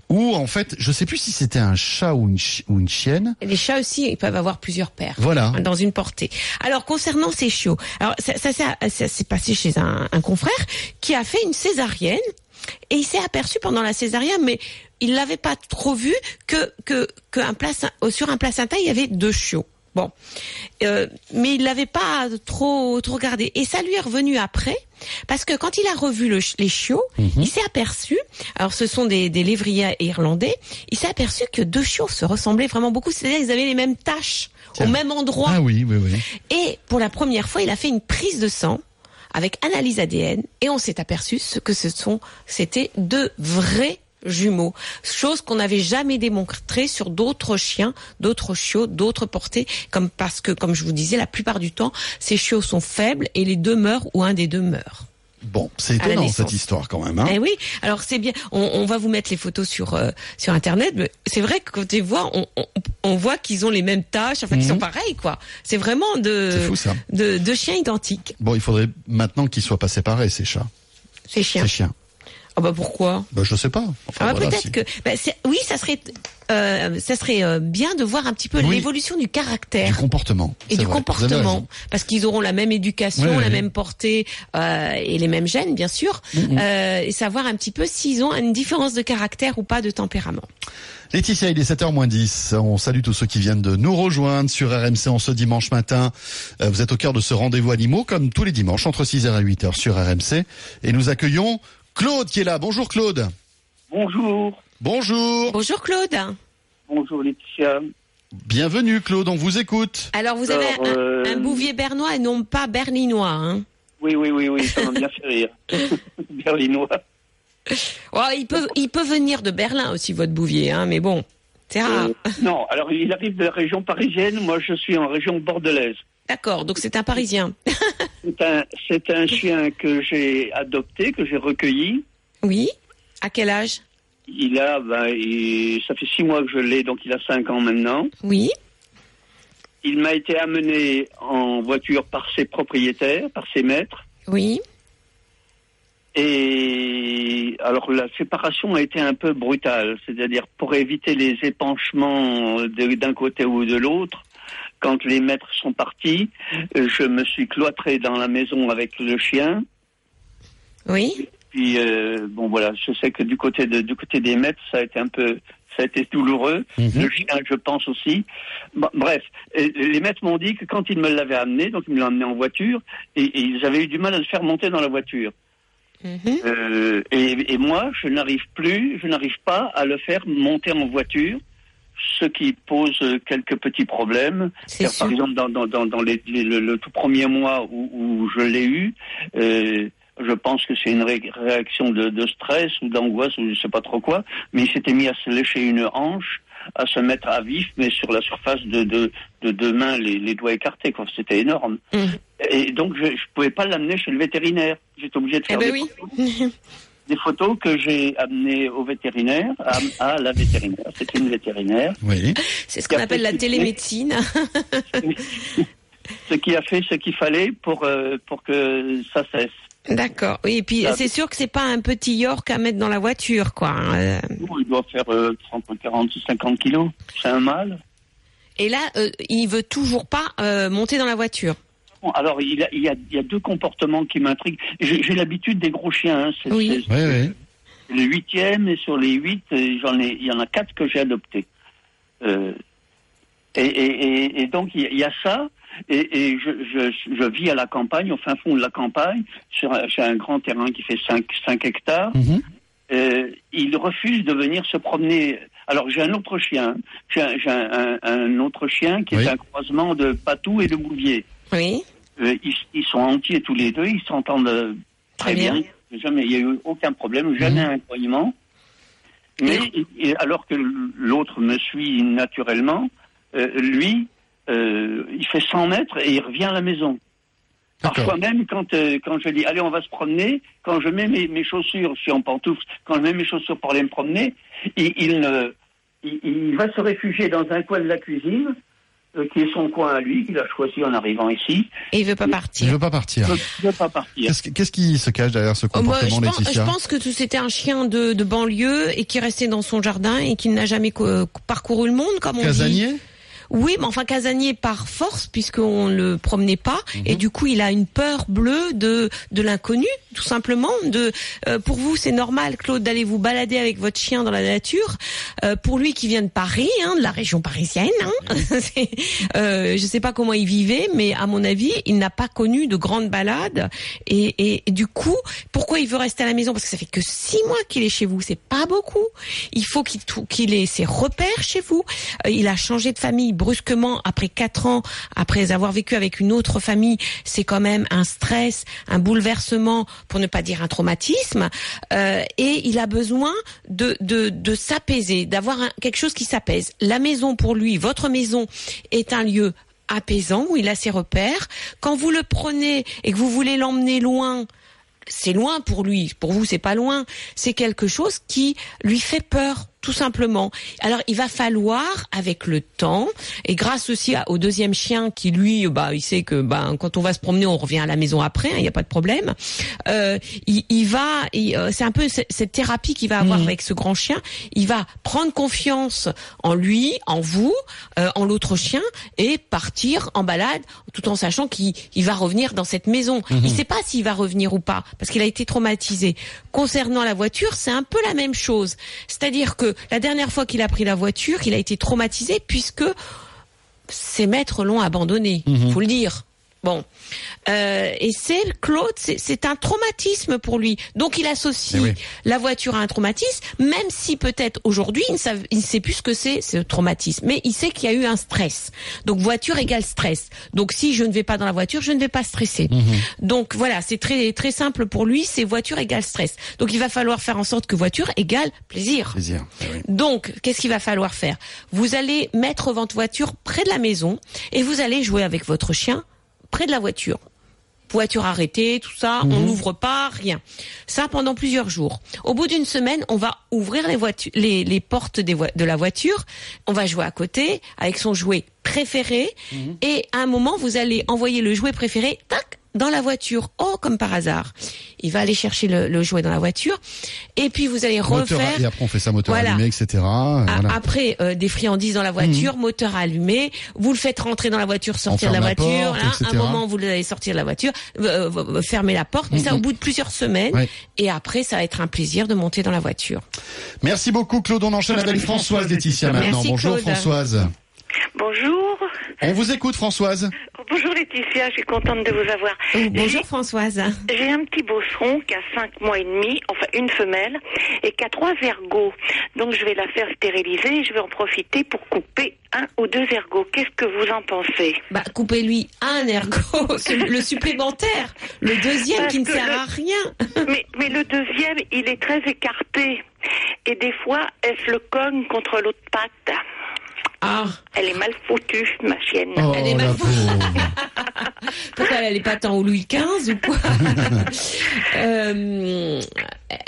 où, en fait, je sais plus si c'était un chat ou une, ou une chienne. Les chats aussi, ils peuvent avoir plusieurs pères. Voilà. Dans une portée. Alors, concernant ces chiots, alors ça, ça, ça, ça s'est passé chez un, un confrère qui a fait une césarienne et il s'est aperçu pendant la césarienne, mais il l'avait pas trop vu que que, que un placin- euh, sur un placenta il y avait deux chiots. Bon, Euh, mais il l'avait pas trop trop regardé et ça lui est revenu après parce que quand il a revu le les chiots, il s'est aperçu. Alors ce sont des, des lévriers irlandais. Il s'est aperçu que deux chiots se ressemblaient vraiment beaucoup. C'est-à-dire qu'ils avaient les mêmes taches Tiens. au même endroit. Ah oui, oui, oui. Et pour la première fois, il a fait une prise de sang avec analyse ADN et on s'est aperçu que ce sont, c'était deux vrais jumeaux, chose qu'on n'avait jamais démontré sur d'autres chiens, d'autres chiots, d'autres portées, comme parce que, comme je vous disais, la plupart du temps, ces chiots sont faibles et les deux meurent ou un des deux meurt. Bon, c'est étonnant cette histoire quand même. Hein Eh oui, alors c'est bien. On, on va vous mettre les photos sur euh, sur internet. Mais c'est vrai que quand tu les vois, on, on, on voit qu'ils ont les mêmes tâches, enfin qu'ils sont pareils quoi. C'est vraiment de Mhm. C'est fou, ça. de deux chiens identiques. Bon, il faudrait maintenant qu'ils soient pas séparés ces chats, Ces chiens. ces chiens. Ah bah pourquoi Ben, je sais pas. Enfin, Ah bah voilà, peut-être si- que bah, oui, ça serait euh, ça serait euh, bien de voir un petit peu Oui. l'évolution du du caractère. comportement. et du vrai, comportement, parce qu'ils auront la même éducation, la même portée euh, et les mêmes gènes, bien sûr, euh, et savoir un petit peu s'ils ont une différence de caractère ou pas de tempérament. Laetitia, il est 7h moins 10. On salue tous ceux qui viennent de nous rejoindre sur RMC en ce dimanche matin. Euh, Vous êtes au cœur de ce rendez-vous animaux, comme tous les dimanches, entre 6h et 8h sur RMC. Et nous accueillons Claude qui est là. Bonjour Claude. Bonjour. Bonjour. Bonjour Claude. Bonjour Laetitia. Bienvenue Claude, on vous écoute. Alors vous avez Alors, un, euh, un bouvier bernois et non pas berlinois. Hein Oui, Oui, oui, oui, oui, ça m'a bien fait rire. [laughs] Berlinois. Oh, il peut, il peut venir de Berlin aussi, votre Bouvier, hein, mais bon, c'est rare. Euh, non, alors il arrive de la région parisienne, moi je suis en région bordelaise. D'accord, donc c'est un Parisien. [laughs] C'est un, chien que j'ai adopté, que j'ai recueilli. Oui. À quel âge? Il a, ben, il- ça fait six mois que je l'ai, donc il a cinq ans maintenant. Oui. Il m'a été amené en voiture par ses propriétaires, par ses maîtres. Oui. Et alors la séparation a été un peu brutale, c'est-à-dire pour éviter les épanchements d'un côté ou de l'autre. Quand les maîtres sont partis, euh, je me suis cloîtré dans la maison avec le chien. Oui. Puis euh, bon voilà, je sais que du côté de, du côté des maîtres, ça a été un peu, ça a été douloureux. Le chien, je pense aussi. Bon, bref, euh, les maîtres m'ont dit que quand ils me l'avaient amené, donc ils me l'ont amené en voiture, et, et ils avaient eu du mal à le faire monter dans la voiture. Mhm. Euh, et, et moi, je n'arrive plus, je n'arrive pas à le faire monter en voiture, ce qui pose quelques petits problèmes. Car. Par exemple, dans, dans, dans, dans les- les- le, le tout premier mois où, où je l'ai eu, euh, je pense que c'est une ré- réaction de, de stress ou d'angoisse ou je sais pas trop quoi, mais il s'était mis à se lécher une hanche, à se mettre à vif, mais sur la surface de, de, de deux mains, les, les doigts écartés, quoi. C'était énorme. Mhm. Et donc, je, je pouvais pas l'amener chez le vétérinaire. J'étais obligé de Eh faire ben des, oui. [laughs] des photos que j'ai amenées au vétérinaire, à, à la vétérinaire. C'était une vétérinaire. Oui. C'est ce qu'on appelle la télémédecine. [laughs] ce qui a fait ce qu'il fallait pour, euh, pour que ça cesse. D'accord. Oui, et puis Ça- c'est sûr que c'est pas un petit York à mettre dans la voiture, quoi. hein. Euh, Il doit faire euh, 30, 40, 50 kilos. C'est un mâle. Et là, euh, il veut toujours pas euh, monter dans la voiture. Alors, il, a, il, y a, il y a deux comportements qui m'intriguent. J'ai j'ai l'habitude des gros chiens. hein. C'est Oui. c'est- Oui, oui. le huitième et sur les huit, euh, j'en ai, il y en a quatre que j'ai adoptés. Euh, et, et, et, et donc il y, a- il y a ça. Et, et je, je, je vis à la campagne, au fin fond de la campagne, sur un, sur un grand terrain qui fait 5, 5 hectares. Mhm. Euh, il refuse de venir se promener. Alors j'ai un autre chien, j'ai un, j'ai un, un- un autre chien qui Oui. est un croisement de patou et de bouvier. Oui. Euh, ils, ils sont entiers tous les deux, ils s'entendent euh, très Très bien. bien. Jamais, il n'y a eu aucun problème, jamais Mhm. un grognement. Mais et alors que l'autre me suit naturellement, euh, lui, euh, il fait 100 mètres et il revient à la maison. Parfois même quand euh, quand je dis allez on va se promener, quand je mets mes, mes chaussures, je suis en pantoufles, quand je mets mes chaussures pour aller me promener, il, il, ne- il, il va se réfugier dans un coin de la cuisine, qui est son coin à lui, qu'il a choisi en arrivant ici. Et il veut pas Il partir. veut pas partir. Il ne veut pas partir. Qu'est-ce, qui se cache derrière ce Oh, moi, je, comportement, pense, je Laetitia pense que tout- c'était un chien de, de banlieue et qui restait dans son jardin et qui n'a jamais co- parcouru le monde, comme on dit. Oui, mais enfin casanier par force puisqu'on le promenait pas et du coup il a une peur bleue de de l'inconnu, tout simplement. De euh, pour vous c'est normal Claude d'aller vous balader avec votre chien dans la nature. Euh, pour lui qui vient de Paris, hein, de la région parisienne, hein, [laughs] c'est, euh, je sais pas comment il vivait, mais à mon avis il n'a pas connu de grandes balades et, et, et du coup pourquoi il veut rester à la maison? Parce que ça fait que six mois qu'il est chez vous, c'est pas beaucoup. Il faut qu'il qu'il ait ses repères chez vous. Euh, il a changé de famille brusquement après quatre ans, après avoir vécu avec une autre famille. C'est quand même un stress, un bouleversement, pour ne pas dire un traumatisme. Euh, et il a besoin de de, de s'apaiser, d'avoir quelque chose qui s'apaise. La maison pour lui, votre maison, est un lieu apaisant où il a ses repères. Quand vous le prenez et que vous voulez l'emmener loin, c'est loin pour lui. Pour vous, c'est pas loin. C'est quelque chose qui lui fait peur, tout simplement. Alors, il va falloir, avec le temps, et grâce aussi au deuxième chien qui lui, bah, il sait que, bah, quand on va se promener, on revient à la maison après. Il n'y a pas de problème. Euh, il, il va, il, euh, c'est un peu ce- cette thérapie qu'il va avoir avec ce grand chien. Il va prendre confiance en lui, en vous, euh, en l'autre chien, et partir en balade, tout en sachant qu'il il va revenir dans cette maison. Il sait pas s'il va revenir ou pas, parce qu'il a été traumatisé. Concernant la voiture, c'est un peu la même chose. C'est-à-dire que la dernière fois qu'il a pris la voiture, il a été traumatisé puisque ses maîtres l'ont abandonné. Faut le dire. Bon, euh, et c'est Claude, c'est- un traumatisme pour lui. Donc il associe Eh oui. la voiture à un traumatisme, même si peut-être aujourd'hui il ne sait plus ce que c'est ce traumatisme, mais il sait qu'il y a eu un stress. Donc voiture égale stress. Donc si je ne vais pas dans la voiture, je ne vais pas stresser. Donc voilà, c'est très très simple pour lui, c'est voiture égale stress. Donc il va falloir faire en sorte que voiture égale plaisir. Plaisir. Eh oui. Donc, qu'est-ce qu'il va falloir faire? Vous allez mettre votre voiture près de la maison et vous allez jouer avec votre chien près de la voiture. Voiture arrêtée, tout ça, on n'ouvre pas, rien. Ça pendant plusieurs jours. Au bout d'une semaine, on va ouvrir les, voitures, les, les portes des de la voiture. On va jouer à côté avec son jouet préféré. Et à un moment, vous allez envoyer le jouet préféré, tac, dans la voiture. Oh, comme par hasard. Il va aller chercher le, le jouet dans la voiture. Et puis vous allez Moteur- refaire. et après on fait ça moteur Voilà. allumé, etc. Voilà. Après euh, des friandises dans la voiture, Mhm. moteur allumé, vous le faites rentrer dans la voiture, sortir de la voiture. porte, etc. un moment, vous allez sortir de la voiture, euh, euh, fermer la porte, mais ça au bout de plusieurs semaines. Mhm. Ouais. Et après, ça va être un plaisir de monter dans la voiture. Merci beaucoup Claude. On enchaîne avec Françoise Laetitia maintenant. Merci, Bonjour Claude. Françoise. Bonjour. On vous écoute Françoise. Bonjour Laetitia, je suis contente de vous avoir. Oh, bonjour Françoise. J'ai un petit bosseron qui a 5 mois et demi, enfin une femelle, et qui a trois ergots. Donc je vais la faire stériliser et je vais en profiter pour couper un ou deux ergots. Qu'est-ce que vous en pensez? Bah, coupez-lui un ergot, [laughs] le supplémentaire, le deuxième Parce qui ne sert le- à rien. [laughs] mais, mais le deuxième, il est très écarté. Et des fois, elle se le cogne contre l'autre patte. Ah, Elle est mal foutue, ma chienne. Oh Elle est mal- pauvre. [laughs] pourquoi elle est pas tant au Louis XV ou quoi? [laughs] Euh,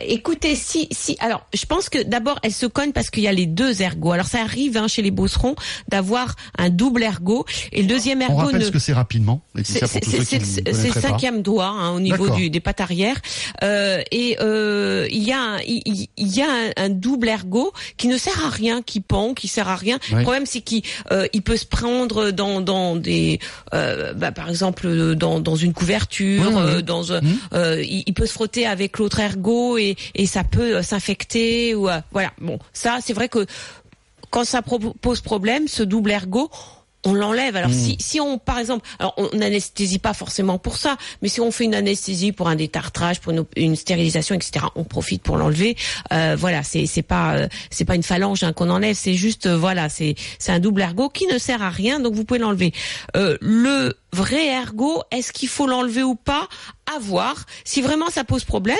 Écoutez, si, si, alors, je pense que d'abord, elle se cogne parce qu'il y a les deux ergots. Alors, ça arrive hein, chez les bosserons d'avoir un double ergot et le deuxième On ergot rappelle ne. ce que c'est rapidement. C'est le cinquième doigt hein, au niveau du, des pattes arrière. Euh, et euh, il y a, un, il, il- il y a un, un double ergot qui ne sert à rien, qui pend, qui sert à rien. Oui. Le problème, c'est qu'il euh, il peut se prendre dans, dans des, euh, bah, par exemple, euh, dans, dans une couverture, Oui, oui, euh, oui. dans euh, il, il peut se frotter avec l'autre ergot et, et ça peut euh, s'infecter ou euh, voilà. Bon, ça, c'est vrai que quand ça pose problème, ce double ergot, on l'enlève. Alors si, si on, par exemple, alors on n'anesthésie pas forcément pour ça, mais si on fait une anesthésie pour un détartrage, pour une, stérilisation, etc., on profite pour l'enlever. Euh, voilà, c'est c'est pas euh, c'est pas une phalange hein, qu'on enlève, c'est juste euh, voilà, c'est c'est un double ergot qui ne sert à rien, donc vous pouvez l'enlever. Le vrai ergot, est-ce qu'il faut l'enlever ou pas? À voir. Si vraiment ça pose problème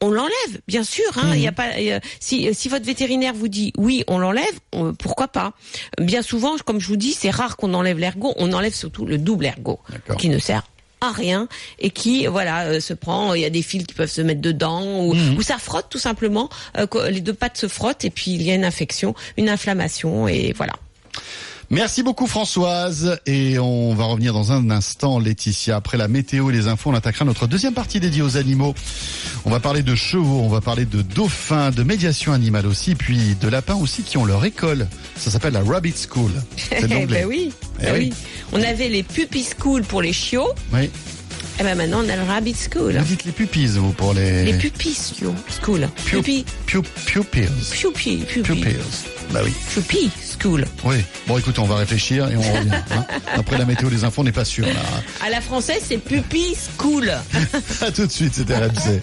on l'enlève, bien sûr. Hein, Il y a pas. euh, si si votre vétérinaire vous dit oui, on l'enlève, pourquoi pas? Bien souvent, comme je vous dis, c'est rare qu'on enlève l'ergot. On enlève surtout le double ergot, qui ne sert à rien et qui voilà euh, se prend. Il y a des fils qui peuvent se mettre dedans ou, ou ça frotte tout simplement. euh, les deux pattes se frottent et puis il y a une infection, une inflammation et voilà. Merci beaucoup Françoise et on va revenir dans un instant Laetitia. Après la météo et les infos, on attaquera notre deuxième partie dédiée aux animaux. On va parler de chevaux, on va parler de dauphins, de médiation animale aussi, puis de lapins aussi qui ont leur école. Ça s'appelle la Rabbit School. C'est Eh [laughs] ben oui, Eh ben oui. oui. On avait les puppy school pour les chiots. Oui. Et ben maintenant on a le rabbit school. Vous dites les pupilles vous pour les, Les pupilles school. pupilles. Puppy. Puppy. Pupilles. Bah oui. Puppy school. Oui. Bon écoutez, on va réfléchir et on revient. hein. [laughs] Après la météo, les infos, on n'est pas sûr là. À la française, c'est puppy school. [laughs] À tout de suite, c'était RMC.